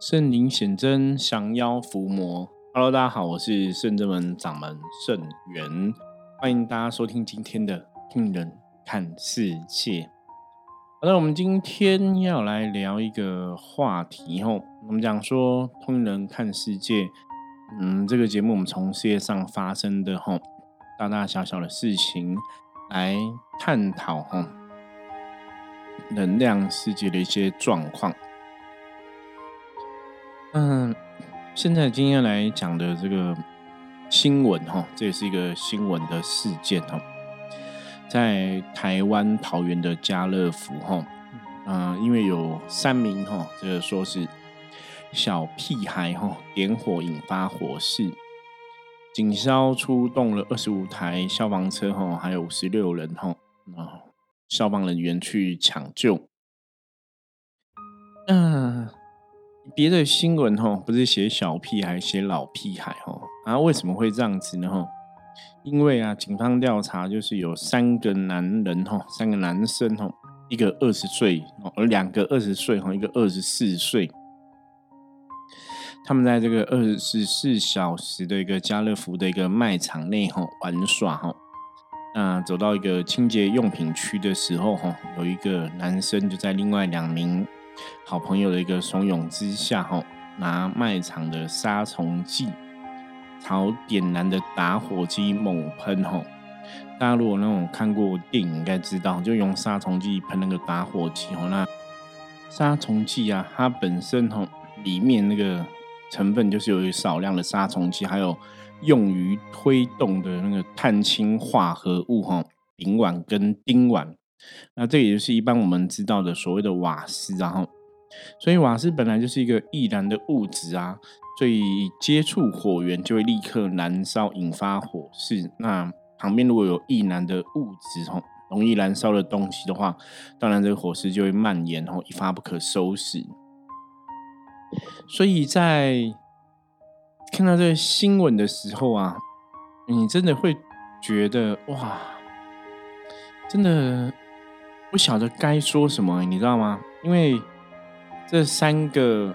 圣灵显真，降妖伏魔。Hello，大家好，我是圣真门掌门圣元，欢迎大家收听今天的听人看世界。好的，我们今天要来聊一个话题吼，我们讲说通人看世界。嗯，这个节目我们从世界上发生的吼大大小小的事情来探讨吼能量世界的一些状况。嗯，现在今天来讲的这个新闻哈，这也是一个新闻的事件哈，在台湾桃园的家乐福哈，嗯，因为有三名哈，这个说是小屁孩哈点火引发火势，警消出动了二十五台消防车哈，还有五十六人哈啊消防人员去抢救，嗯。别的新闻哈，不是写小屁孩，写老屁孩哈啊？为什么会这样子呢？哈，因为啊，警方调查就是有三个男人哈，三个男生哈，一个二十岁哦，而两个二十岁哈，一个二十四岁，他们在这个二十四小时的一个家乐福的一个卖场内哈玩耍哈，那走到一个清洁用品区的时候哈，有一个男生就在另外两名。好朋友的一个怂恿之下，哈，拿卖场的杀虫剂朝点燃的打火机猛喷，吼。大家如果那种看过电影，应该知道，就用杀虫剂喷那个打火机，哦，那杀虫剂啊，它本身，哈，里面那个成分就是有少量的杀虫剂，还有用于推动的那个碳氢化合物，哈，丙烷跟丁烷。那这也就是一般我们知道的所谓的瓦斯，然后，所以瓦斯本来就是一个易燃的物质啊，所以接触火源就会立刻燃烧，引发火势。那旁边如果有易燃的物质，吼，容易燃烧的东西的话，当然这个火势就会蔓延，然后，一发不可收拾。所以在看到这个新闻的时候啊，你真的会觉得哇，真的。不晓得该说什么，你知道吗？因为这三个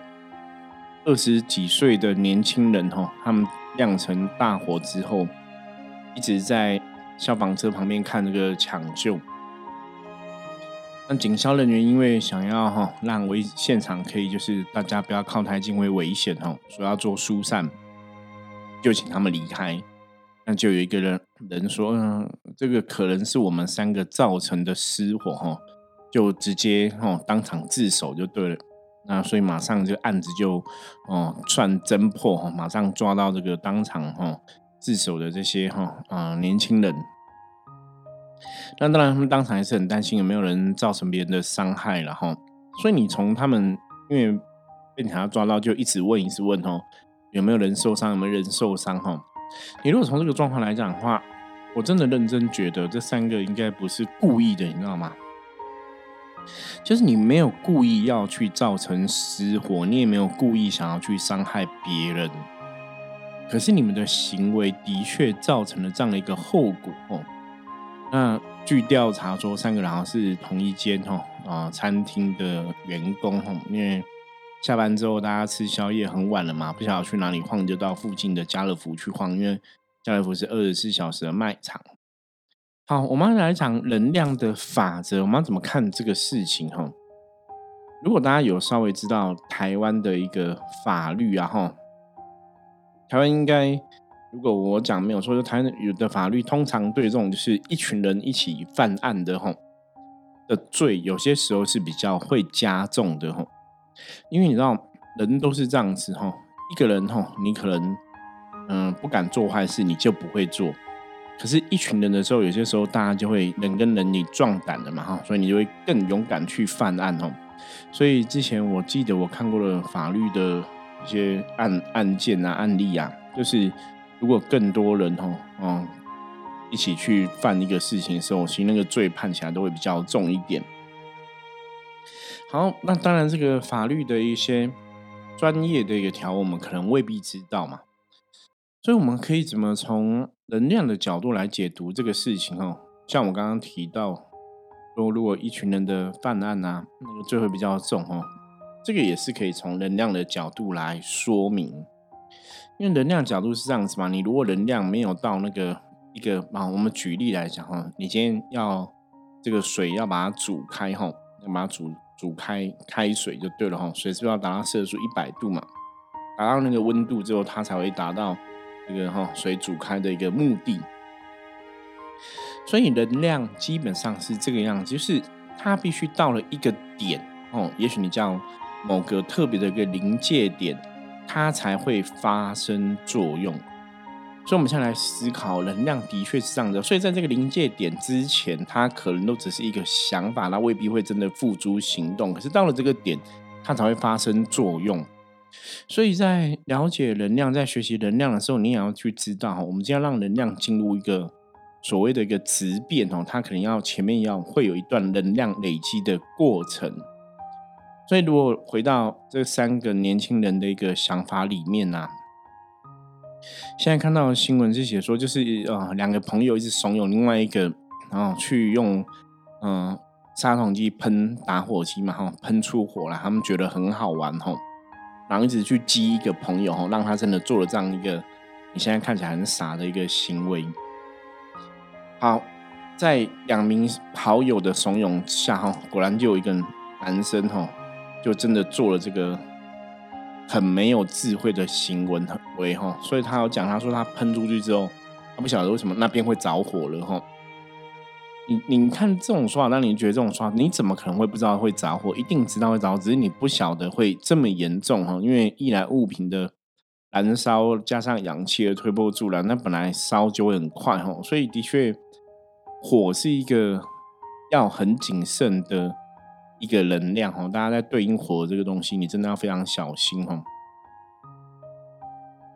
二十几岁的年轻人哈，他们酿成大火之后，一直在消防车旁边看这个抢救。那警消人员因为想要哈让危现场可以就是大家不要靠太近会危险哈，所以要做疏散，就请他们离开。那就有一个人人说，嗯，这个可能是我们三个造成的失火哈，就直接哈当场自首就对了。那所以马上这个案子就哦算侦破哈，马上抓到这个当场哈自首的这些哈啊年轻人。那当然他们当场还是很担心有没有人造成别人的伤害了哈。所以你从他们因为被警察抓到，就一直问一直问哦，有没有人受伤，有没有人受伤哈。你如果从这个状况来讲的话，我真的认真觉得这三个应该不是故意的，你知道吗？就是你没有故意要去造成失火，你也没有故意想要去伤害别人，可是你们的行为的确造成了这样的一个后果。那据调查说，三个人好像是同一间哈啊餐厅的员工哈，因为。下班之后，大家吃宵夜很晚了嘛，不晓得去哪里晃，就到附近的家乐福去晃，因为家乐福是二十四小时的卖场。好，我们来讲能量的法则，我们要怎么看这个事情？哈，如果大家有稍微知道台湾的一个法律啊，哈，台湾应该，如果我讲没有错，就台湾有的法律通常对这种就是一群人一起犯案的，哈的罪，有些时候是比较会加重的，哈。因为你知道，人都是这样子哈。一个人哈，你可能嗯不敢做坏事，你就不会做。可是，一群人的时候，有些时候大家就会人跟人你壮胆的嘛哈，所以你就会更勇敢去犯案哦。所以之前我记得我看过了法律的一些案案件啊案例啊，就是如果更多人哈嗯一起去犯一个事情的时候，其实那个罪判起来都会比较重一点。好，那当然，这个法律的一些专业的一个条，我们可能未必知道嘛，所以我们可以怎么从能量的角度来解读这个事情哦？像我刚刚提到，说如果一群人的犯案啊，那个罪会比较重哦，这个也是可以从能量的角度来说明。因为能量角度是这样子嘛，你如果能量没有到那个一个啊，我们举例来讲哈，你今天要这个水要把它煮开哈，要把它煮煮开开水就对了哈，水是不是要达到摄氏一百度嘛？达到那个温度之后，它才会达到这个哈水煮开的一个目的。所以能量基本上是这个样子，就是它必须到了一个点哦，也许你叫某个特别的一个临界点。它才会发生作用，所以我们现在来思考，能量的确是这样的。所以在这个临界点之前，它可能都只是一个想法，它未必会真的付诸行动。可是到了这个点，它才会发生作用。所以在了解能量、在学习能量的时候，你也要去知道，我们将要让能量进入一个所谓的一个质变哦，它可能要前面要会有一段能量累积的过程。所以，如果回到这三个年轻人的一个想法里面呢，现在看到新闻是写说，就是呃，两个朋友一直怂恿另外一个，然后去用嗯杀虫剂喷打火机嘛，哈，喷出火来，他们觉得很好玩，吼，然后一直去激一个朋友，吼，让他真的做了这样一个你现在看起来很傻的一个行为。好，在两名好友的怂恿下，哈，果然就有一个男生，哈。就真的做了这个很没有智慧的行为哈，所以他有讲，他说他喷出去之后，他不晓得为什么那边会着火了哈。你你看这种说法，那你觉得这种说法，你怎么可能会不知道会着火？一定知道会着火，只是你不晓得会这么严重哈。因为一来物品的燃烧加上氧气的推波助澜，那本来烧就会很快哈。所以的确，火是一个要很谨慎的。一个能量哈，大家在对应火这个东西，你真的要非常小心哦。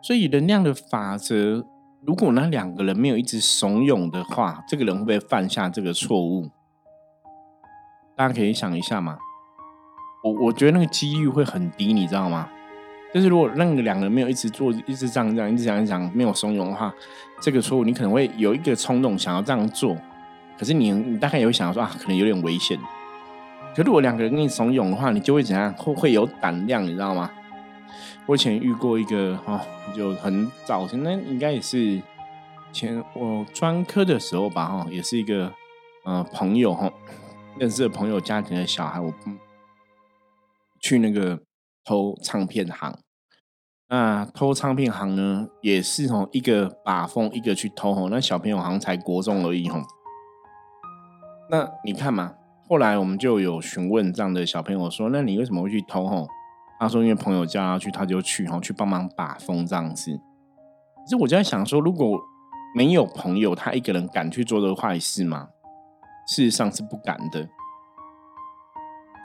所以能量的法则，如果那两个人没有一直怂恿的话，这个人会不会犯下这个错误？大家可以想一下嘛。我我觉得那个几率会很低，你知道吗？就是如果那个两个人没有一直做，一直这样这样，一直讲讲，没有怂恿的话，这个错误你可能会有一个冲动想要这样做，可是你你大概也会想说啊，可能有点危险。可如果两个人跟你怂恿的话，你就会怎样？会会有胆量，你知道吗？我以前遇过一个哈，就很早前，那应该也是前我专科的时候吧，哈，也是一个呃朋友哈，认识的朋友家庭的小孩，我去那个偷唱片行。那偷唱片行呢，也是从一个把风一个去偷吼，那小朋友好像才国中而已吼。那你看嘛。后来我们就有询问这样的小朋友说：“那你为什么会去偷？”吼，他说：“因为朋友叫他去，他就去，吼，去帮忙把风这样子。”其实我就在想说，如果没有朋友，他一个人敢去做这个坏事吗？事实上是不敢的。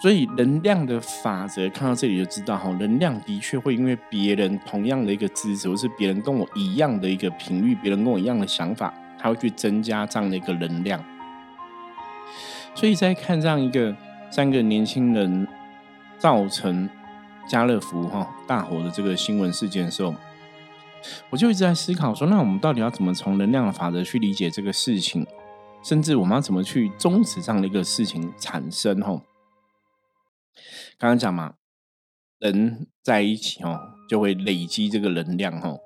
所以能量的法则，看到这里就知道，哈，能量的确会因为别人同样的一个支持，或是别人跟我一样的一个频率，别人跟我一样的想法，他会去增加这样的一个能量。所以在看这样一个三个年轻人造成家乐福哈大火的这个新闻事件的时候，我就一直在思考说，那我们到底要怎么从能量的法则去理解这个事情，甚至我们要怎么去终止这样的一个事情产生？哈，刚刚讲嘛，人在一起哦就会累积这个能量哈。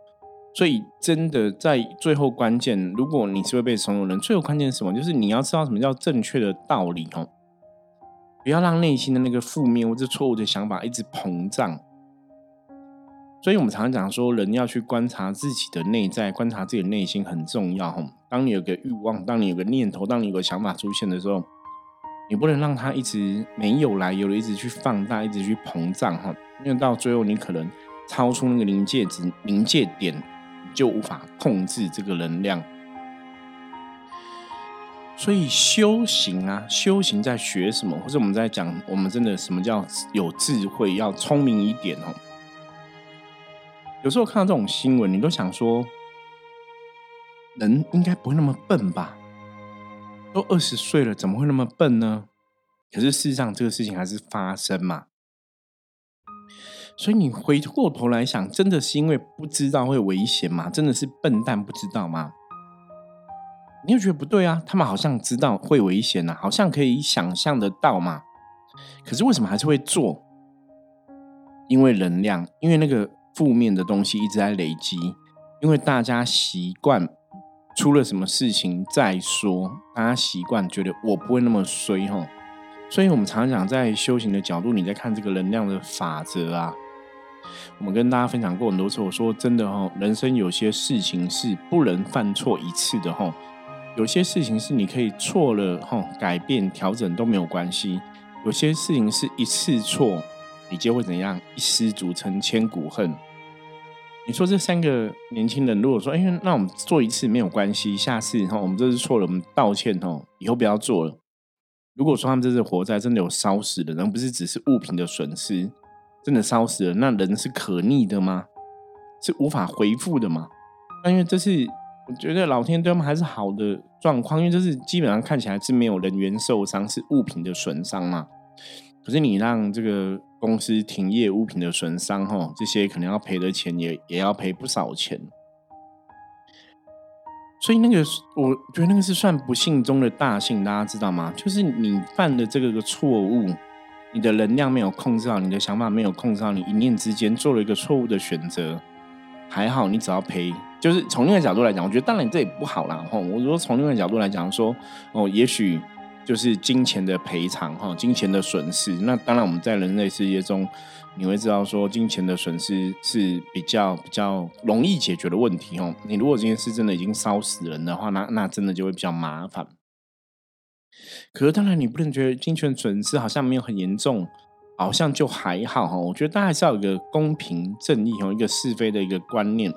所以，真的在最后关键，如果你是会被怂恿人，最后关键是什么？就是你要知道什么叫正确的道理哦，不要让内心的那个负面或者错误的想法一直膨胀。所以我们常常讲说，人要去观察自己的内在，观察自己的内心很重要哈。当你有个欲望，当你有个念头，当你有个想法出现的时候，你不能让它一直没有来由的一直去放大，一直去膨胀哈，因为到最后你可能超出那个临界值、临界点。就无法控制这个能量，所以修行啊，修行在学什么？或者我们在讲，我们真的什么叫有智慧？要聪明一点哦。有时候看到这种新闻，你都想说，人应该不会那么笨吧？都二十岁了，怎么会那么笨呢？可是事实上，这个事情还是发生嘛。所以你回过头来想，真的是因为不知道会危险吗？真的是笨蛋不知道吗？你又觉得不对啊？他们好像知道会危险呐，好像可以想象得到嘛。可是为什么还是会做？因为能量，因为那个负面的东西一直在累积，因为大家习惯出了什么事情再说，大家习惯觉得我不会那么衰哈。所以我们常常讲，在修行的角度，你在看这个能量的法则啊。我们跟大家分享过很多次，我说真的哈，人生有些事情是不能犯错一次的哈，有些事情是你可以错了哈，改变调整都没有关系，有些事情是一次错，你就会怎样，一失足成千古恨。你说这三个年轻人，如果说哎，那我们做一次没有关系，下次哈，我们这次错了，我们道歉哦，以后不要做了。如果说他们这次火灾真的有烧死的人，不是只是物品的损失。真的烧死了，那人是可逆的吗？是无法回复的吗？但因为这是我觉得老天对他们还是好的状况，因为这是基本上看起来是没有人员受伤，是物品的损伤嘛。可是你让这个公司停业，物品的损伤，哈，这些可能要赔的钱也也要赔不少钱。所以那个我觉得那个是算不幸中的大幸，大家知道吗？就是你犯的这个个错误。你的能量没有控制好，你的想法没有控制好，你一念之间做了一个错误的选择，还好你只要赔，就是从另外角度来讲，我觉得当然这也不好啦。哈。我说从另外角度来讲，说哦，也许就是金钱的赔偿哈，金钱的损失。那当然我们在人类世界中，你会知道说金钱的损失是比较比较容易解决的问题哦。你如果这件事真的已经烧死人的话，那那真的就会比较麻烦。可是当然，你不能觉得金钱损失好像没有很严重，好像就还好哈。我觉得大家还是要有一个公平正义和一个是非的一个观念。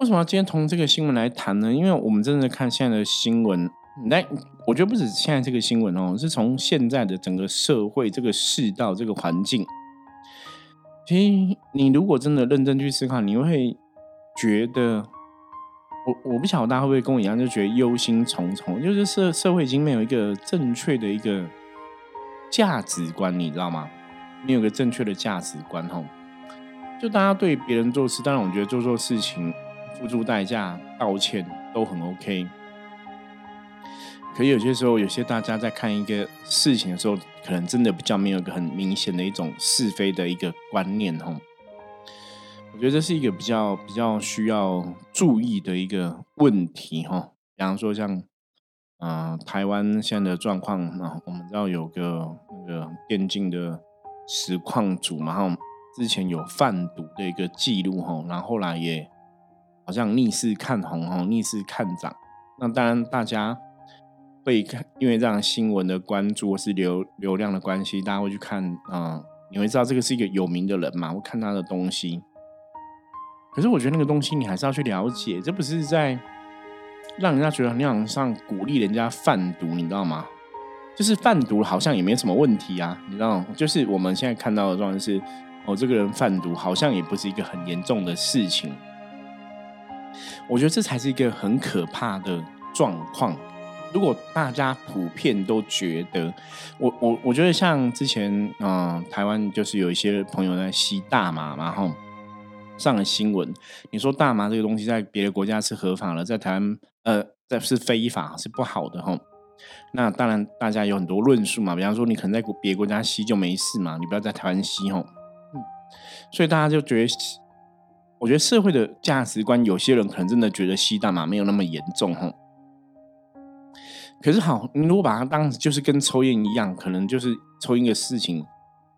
为什么要今天从这个新闻来谈呢？因为我们真的看现在的新闻，来，我觉得不止现在这个新闻哦，是从现在的整个社会这个世道这个环境。其实你如果真的认真去思考，你会觉得。我我不晓得大家会不会跟我一样，就觉得忧心忡忡，就是社社会已经没有一个正确的一个价值观，你知道吗？没有个正确的价值观，吼，就大家对别人做事，当然我觉得做错事情付出代价、道歉都很 OK。可有些时候，有些大家在看一个事情的时候，可能真的比较没有一个很明显的一种是非的一个观念，吼。我觉得这是一个比较比较需要注意的一个问题哈。比方说像，嗯，台湾现在的状况啊，我们知道有个那个电竞的实况组嘛，哈，之前有贩毒的一个记录哈，然后后来也好像逆势看红哈，逆势看涨。那当然大家会看，因为这样新闻的关注或是流流量的关系，大家会去看啊，你会知道这个是一个有名的人嘛，会看他的东西。可是我觉得那个东西你还是要去了解，这不是在让人家觉得你好像鼓励人家贩毒，你知道吗？就是贩毒好像也没什么问题啊，你知道？就是我们现在看到的状态是，哦，这个人贩毒好像也不是一个很严重的事情。我觉得这才是一个很可怕的状况。如果大家普遍都觉得，我我我觉得像之前嗯，台湾就是有一些朋友在吸大麻，然后。上了新闻，你说大麻这个东西在别的国家是合法了，在台湾呃，在是非法是不好的哈。那当然大家有很多论述嘛，比方说你可能在别国家吸就没事嘛，你不要在台湾吸哈。嗯，所以大家就觉得，我觉得社会的价值观，有些人可能真的觉得吸大麻没有那么严重哈。可是好，你如果把它当就是跟抽烟一样，可能就是抽烟的事情。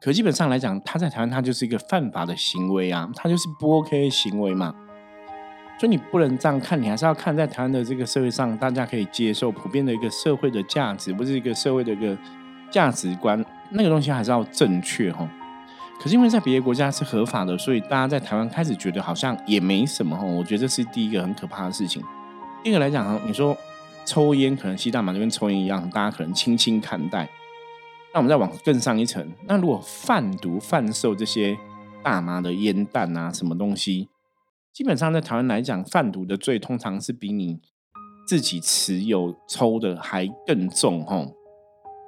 可基本上来讲，他在台湾他就是一个犯法的行为啊，他就是不 OK 行为嘛。所以你不能这样看，你还是要看在台湾的这个社会上，大家可以接受普遍的一个社会的价值，不是一个社会的一个价值观，那个东西还是要正确哈。可是因为在别的国家是合法的，所以大家在台湾开始觉得好像也没什么哈。我觉得这是第一个很可怕的事情。第二个来讲哈，你说抽烟可能吸大麻就跟抽烟一样，大家可能轻轻看待。那我们再往更上一层，那如果贩毒贩售这些大麻的烟弹啊，什么东西，基本上在台湾来讲，贩毒的罪通常是比你自己持有抽的还更重吼。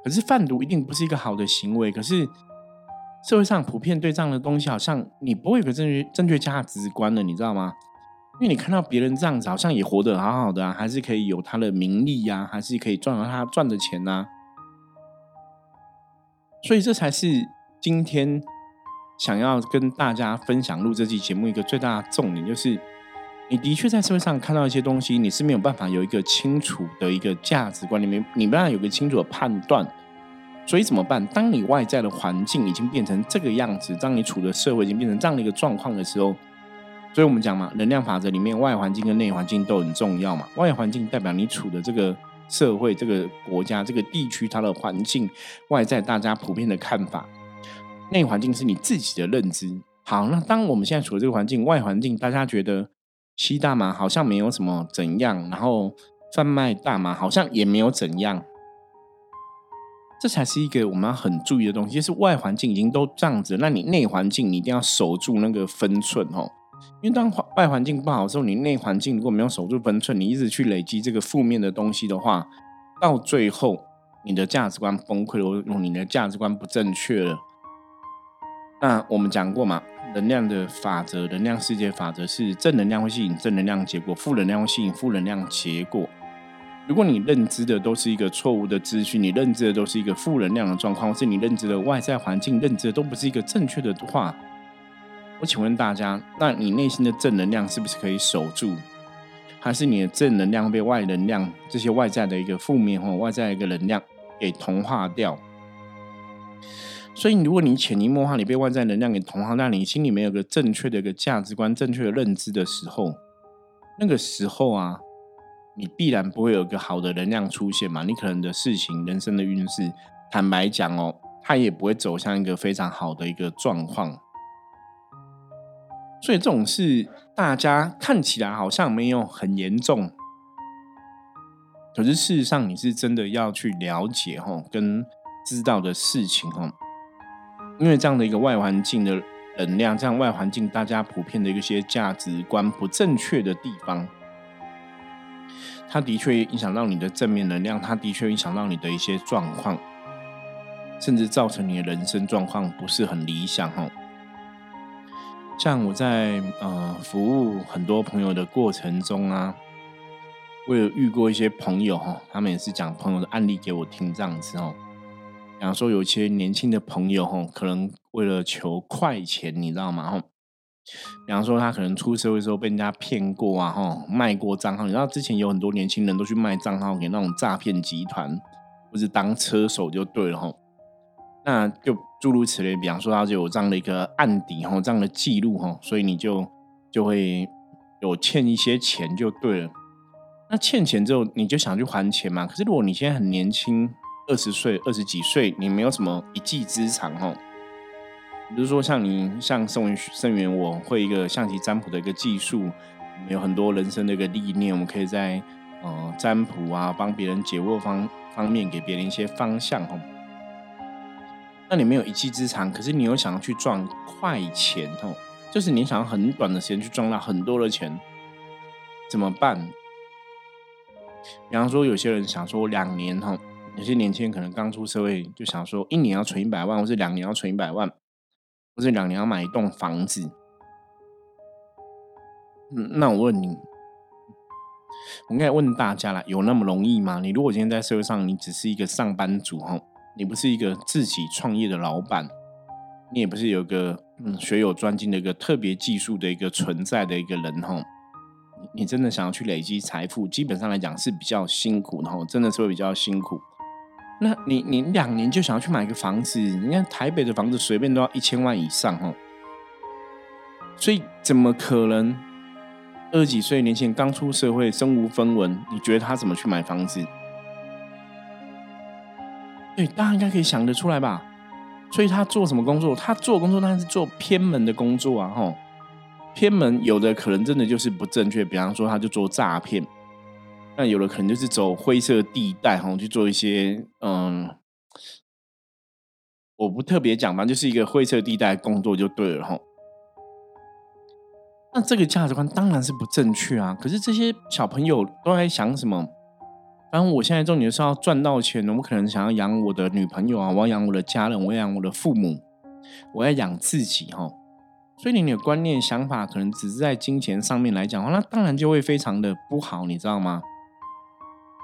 可是贩毒一定不是一个好的行为，可是社会上普遍对这样的东西，好像你不会有个正确正确价值观的，你知道吗？因为你看到别人这样子，好像也活得好好的啊，还是可以有他的名利呀，还是可以赚到他赚的钱呐。所以这才是今天想要跟大家分享录这期节目一个最大的重点，就是你的确在社会上看到一些东西，你是没有办法有一个清楚的一个价值观，里面你没办法有个清楚的判断。所以怎么办？当你外在的环境已经变成这个样子，当你处的社会已经变成这样的一个状况的时候，所以我们讲嘛，能量法则里面外环境跟内环境都很重要嘛。外环境代表你处的这个社会、这个国家、这个地区它的环境，外在大家普遍的看法；内环境是你自己的认知。好，那当我们现在处的这个环境，外环境大家觉得吸大麻好像没有什么怎样，然后贩卖大麻好像也没有怎样。这才是一个我们要很注意的东西，就是外环境已经都这样子，那你内环境你一定要守住那个分寸哦。因为当外环境不好的时候，你内环境如果没有守住分寸，你一直去累积这个负面的东西的话，到最后你的价值观崩溃了，用你的价值观不正确了。那我们讲过嘛，能量的法则，能量世界法则是正能量会吸引正能量结果，负能量会吸引负能量结果。如果你认知的都是一个错误的资讯，你认知的都是一个负能量的状况，或是你认知的外在环境认知的都不是一个正确的话，我请问大家，那你内心的正能量是不是可以守住？还是你的正能量被外能量这些外在的一个负面或外在一个能量给同化掉？所以，如果你潜移默化，你被外在能量给同化，那你心里面有个正确的一个价值观、正确的认知的时候，那个时候啊。你必然不会有一个好的能量出现嘛？你可能的事情、人生的运势，坦白讲哦，它也不会走向一个非常好的一个状况。所以这种事，大家看起来好像没有很严重，可是事实上你是真的要去了解哈，跟知道的事情哈。因为这样的一个外环境的能量，这样外环境大家普遍的一些价值观不正确的地方。它的确影响到你的正面能量，它的确影响到你的一些状况，甚至造成你的人生状况不是很理想哈。像我在呃服务很多朋友的过程中啊，我有遇过一些朋友哈，他们也是讲朋友的案例给我听这样子哦。比方说有一些年轻的朋友哈，可能为了求快钱，你知道吗？哈。比方说，他可能出社会时候被人家骗过啊，哈，卖过账号。你知道之前有很多年轻人都去卖账号给那种诈骗集团，或是当车手就对了，哈。那就诸如此类。比方说，他就有这样的一个案底，哈，这样的记录，哈，所以你就就会有欠一些钱就对了。那欠钱之后，你就想去还钱嘛？可是如果你现在很年轻，二十岁、二十几岁，你没有什么一技之长，哈。比如说，像你像圣元圣元，我会一个象棋占卜的一个技术，有很多人生的一个历练，我们可以在呃占卜啊，帮别人解惑方方面给别人一些方向哈。那你没有一技之长，可是你又想要去赚快钱哦，就是你想要很短的时间去赚到很多的钱，怎么办？比方说，有些人想说两年哈，有些年轻人可能刚出社会就想说一年要存一百万，或是两年要存一百万。或者两年要买一栋房子，那我问你，我应该问大家了，有那么容易吗？你如果今天在社会上，你只是一个上班族哈，你不是一个自己创业的老板，你也不是有个嗯学有专精的一个特别技术的一个存在的一个人哈，你真的想要去累积财富，基本上来讲是比较辛苦然后，真的是会比较辛苦。那你你两年就想要去买个房子？你看台北的房子随便都要一千万以上哦，所以怎么可能二十几岁年轻人刚出社会身无分文？你觉得他怎么去买房子？对，大家应该可以想得出来吧？所以他做什么工作？他做工作当然是做偏门的工作啊！吼，偏门有的可能真的就是不正确，比方说他就做诈骗。那有的可能就是走灰色地带哈，去做一些嗯，我不特别讲吧，就是一个灰色地带工作就对了哈。那这个价值观当然是不正确啊。可是这些小朋友都在想什么？反正我现在重点是要赚到钱，我可能想要养我的女朋友啊，我要养我的家人，我要养我的父母，我要养自己哈。所以你的观念想法可能只是在金钱上面来讲的话，那当然就会非常的不好，你知道吗？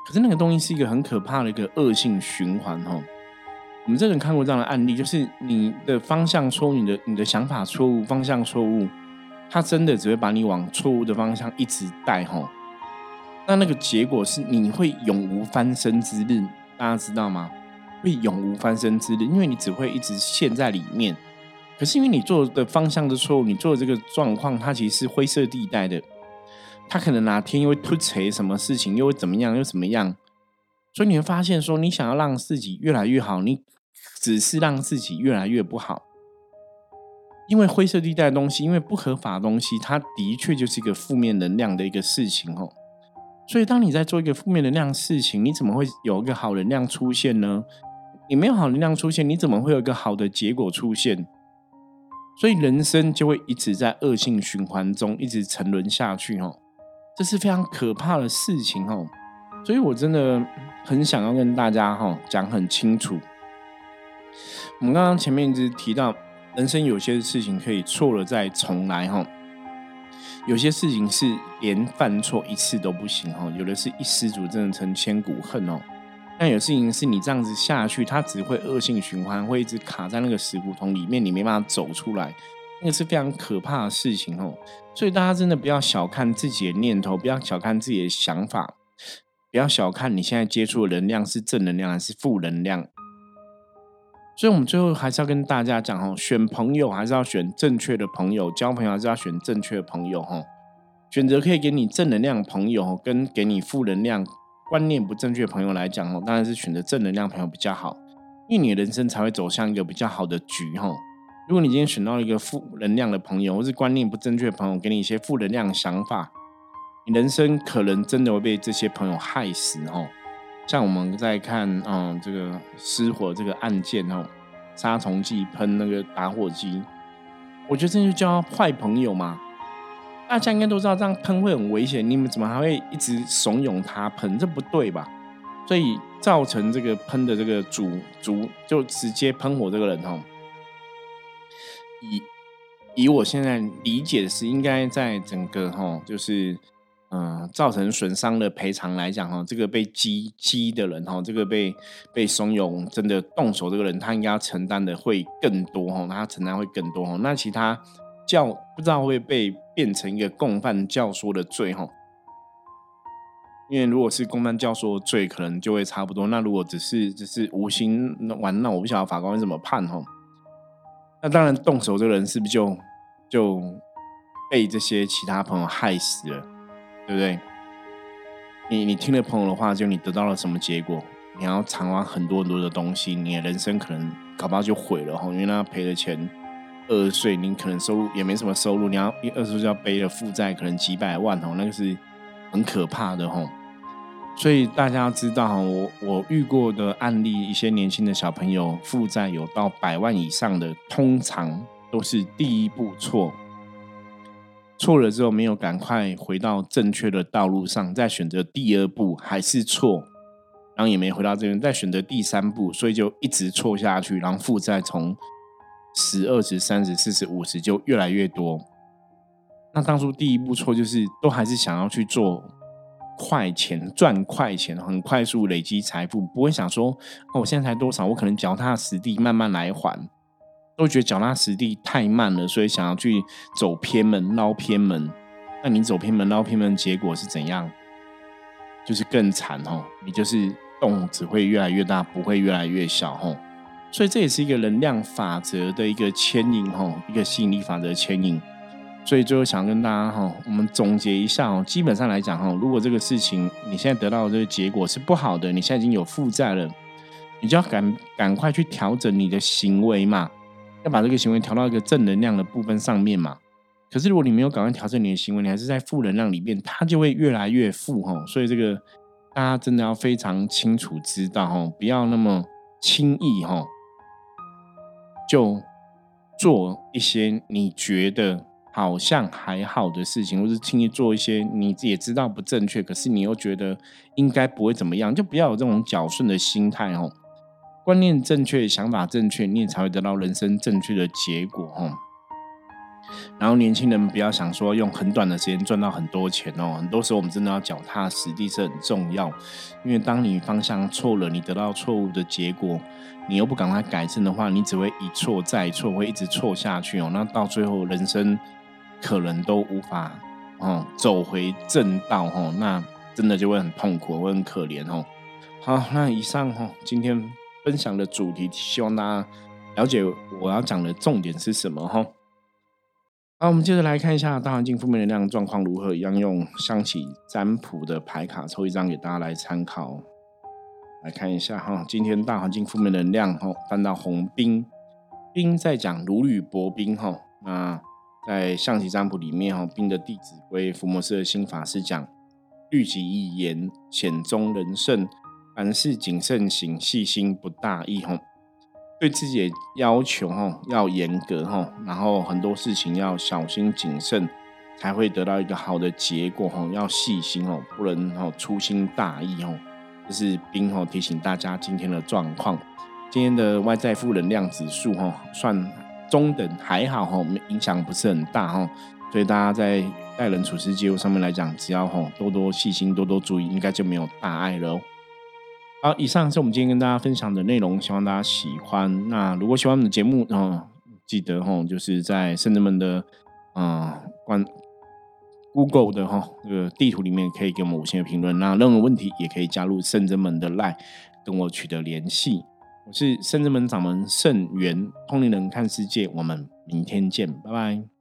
可是那个东西是一个很可怕的一个恶性循环哦。我们真的看过这样的案例，就是你的方向错，你的你的想法错误，方向错误，它真的只会把你往错误的方向一直带吼。那那个结果是你会永无翻身之日，大家知道吗？会永无翻身之日，因为你只会一直陷在里面。可是因为你做的方向的错误，你做的这个状况，它其实是灰色地带的。它可能哪天又会突锤什么事情，又会怎么样，又怎么样？所以你会发现，说你想要让自己越来越好，你只是让自己越来越不好。因为灰色地带的东西，因为不合法的东西，它的确就是一个负面能量的一个事情哦。所以当你在做一个负面能量事情，你怎么会有一个好能量出现呢？你没有好能量出现，你怎么会有一个好的结果出现？所以人生就会一直在恶性循环中一直沉沦下去哦，这是非常可怕的事情哦。所以我真的很想要跟大家哈讲很清楚。我们刚刚前面一直提到，人生有些事情可以错了再重来哈，有些事情是连犯错一次都不行哦，有的是一失足真的成千古恨哦。但有事情是你这样子下去，它只会恶性循环，会一直卡在那个死胡同里面，你没办法走出来，那个是非常可怕的事情哦。所以大家真的不要小看自己的念头，不要小看自己的想法，不要小看你现在接触的能量是正能量还是负能量。所以，我们最后还是要跟大家讲哦，选朋友还是要选正确的朋友，交朋友还是要选正确的朋友哈。选择可以给你正能量朋友，跟给你负能量。观念不正确的朋友来讲哦，当然是选择正能量朋友比较好，因为你的人生才会走向一个比较好的局哈。如果你今天选到一个负能量的朋友，或是观念不正确的朋友，给你一些负能量想法，你人生可能真的会被这些朋友害死哈。像我们在看嗯这个失火这个案件哦，杀虫剂喷那个打火机，我觉得这就叫坏朋友嘛。大家应该都知道这样喷会很危险，你们怎么还会一直怂恿他喷？这不对吧？所以造成这个喷的这个主主就直接喷火这个人哦，以以我现在理解是，应该在整个哈，就是嗯造成损伤的赔偿来讲哈，这个被击击的人哈，这个被被怂恿真的动手这个人，他应该要承担的会更多哈，他承担会更多哈，那其他。教不知道会被变成一个共犯教唆的罪哈，因为如果是共犯教唆罪，可能就会差不多。那如果只是只是无心玩闹，我不晓得法官会怎么判哈。那当然，动手这个人是不是就就被这些其他朋友害死了，对不对？你你听了朋友的话，就你得到了什么结果？你要偿还很多很多的东西，你的人生可能搞不好就毁了哈，因为他赔的钱。二十岁，你可能收入也没什么收入，你要二十岁就要背了负债，可能几百万哦，那个是很可怕的吼。所以大家要知道哈，我我遇过的案例，一些年轻的小朋友负债有到百万以上的，通常都是第一步错，错了之后没有赶快回到正确的道路上，再选择第二步还是错，然后也没回到这边，再选择第三步，所以就一直错下去，然后负债从。十、二十、三十、四十、五十，就越来越多。那当初第一步错，就是都还是想要去做快钱、赚快钱，很快速累积财富，不会想说哦，我现在才多少，我可能脚踏实地慢慢来还。都觉得脚踏实地太慢了，所以想要去走偏门、捞偏门。那你走偏门、捞偏门，结果是怎样？就是更惨哦，你就是洞只会越来越大，不会越来越小哦。所以这也是一个能量法则的一个牵引哦，一个吸引力法则牵引。所以最后想跟大家哈，我们总结一下哦，基本上来讲哈，如果这个事情你现在得到的这个结果是不好的，你现在已经有负债了，你就要赶赶快去调整你的行为嘛，要把这个行为调到一个正能量的部分上面嘛。可是如果你没有赶快调整你的行为，你还是在负能量里面，它就会越来越负哈。所以这个大家真的要非常清楚知道哈，不要那么轻易哈。就做一些你觉得好像还好的事情，或是轻易做一些你也知道不正确，可是你又觉得应该不会怎么样，就不要有这种侥幸的心态哦。观念正确，想法正确，你也才会得到人生正确的结果哦。然后年轻人不要想说用很短的时间赚到很多钱哦，很多时候我们真的要脚踏实地是很重要。因为当你方向错了，你得到错误的结果，你又不赶快改正的话，你只会一错再错，会一直错下去哦。那到最后人生可能都无法哦走回正道哦，那真的就会很痛苦，会很可怜哦。好，那以上哈今天分享的主题，希望大家了解我要讲的重点是什么哈。好，我们接着来看一下大环境负面能量状况如何，一样用象棋占卜的牌卡抽一张给大家来参考。来看一下哈，今天大环境负面能量哈，翻到红兵，兵在讲如履薄冰哈。那在象棋占卜里面哈，兵的弟子规伏魔师的心法是讲律己以言，险中人胜，凡事谨慎行，细心不大意吼。对自己的要求哈要严格哈，然后很多事情要小心谨慎，才会得到一个好的结果哈。要细心哦，不能哦粗心大意哦。这是冰哦提醒大家今天的状况。今天的外在负能量指数哈算中等还好哈，影响不是很大哈。所以大家在待人处事接物上面来讲，只要哈多多细心，多多注意，应该就没有大碍了哦。好，以上是我们今天跟大家分享的内容，希望大家喜欢。那如果喜欢我们的节目，嗯，记得哈，就是在圣人们的嗯关 Google 的哈这个地图里面，可以给我们五星的评论。那任何问题也可以加入圣人们的 Line 跟我取得联系。我是圣人门掌门圣元通灵人看世界，我们明天见，拜拜。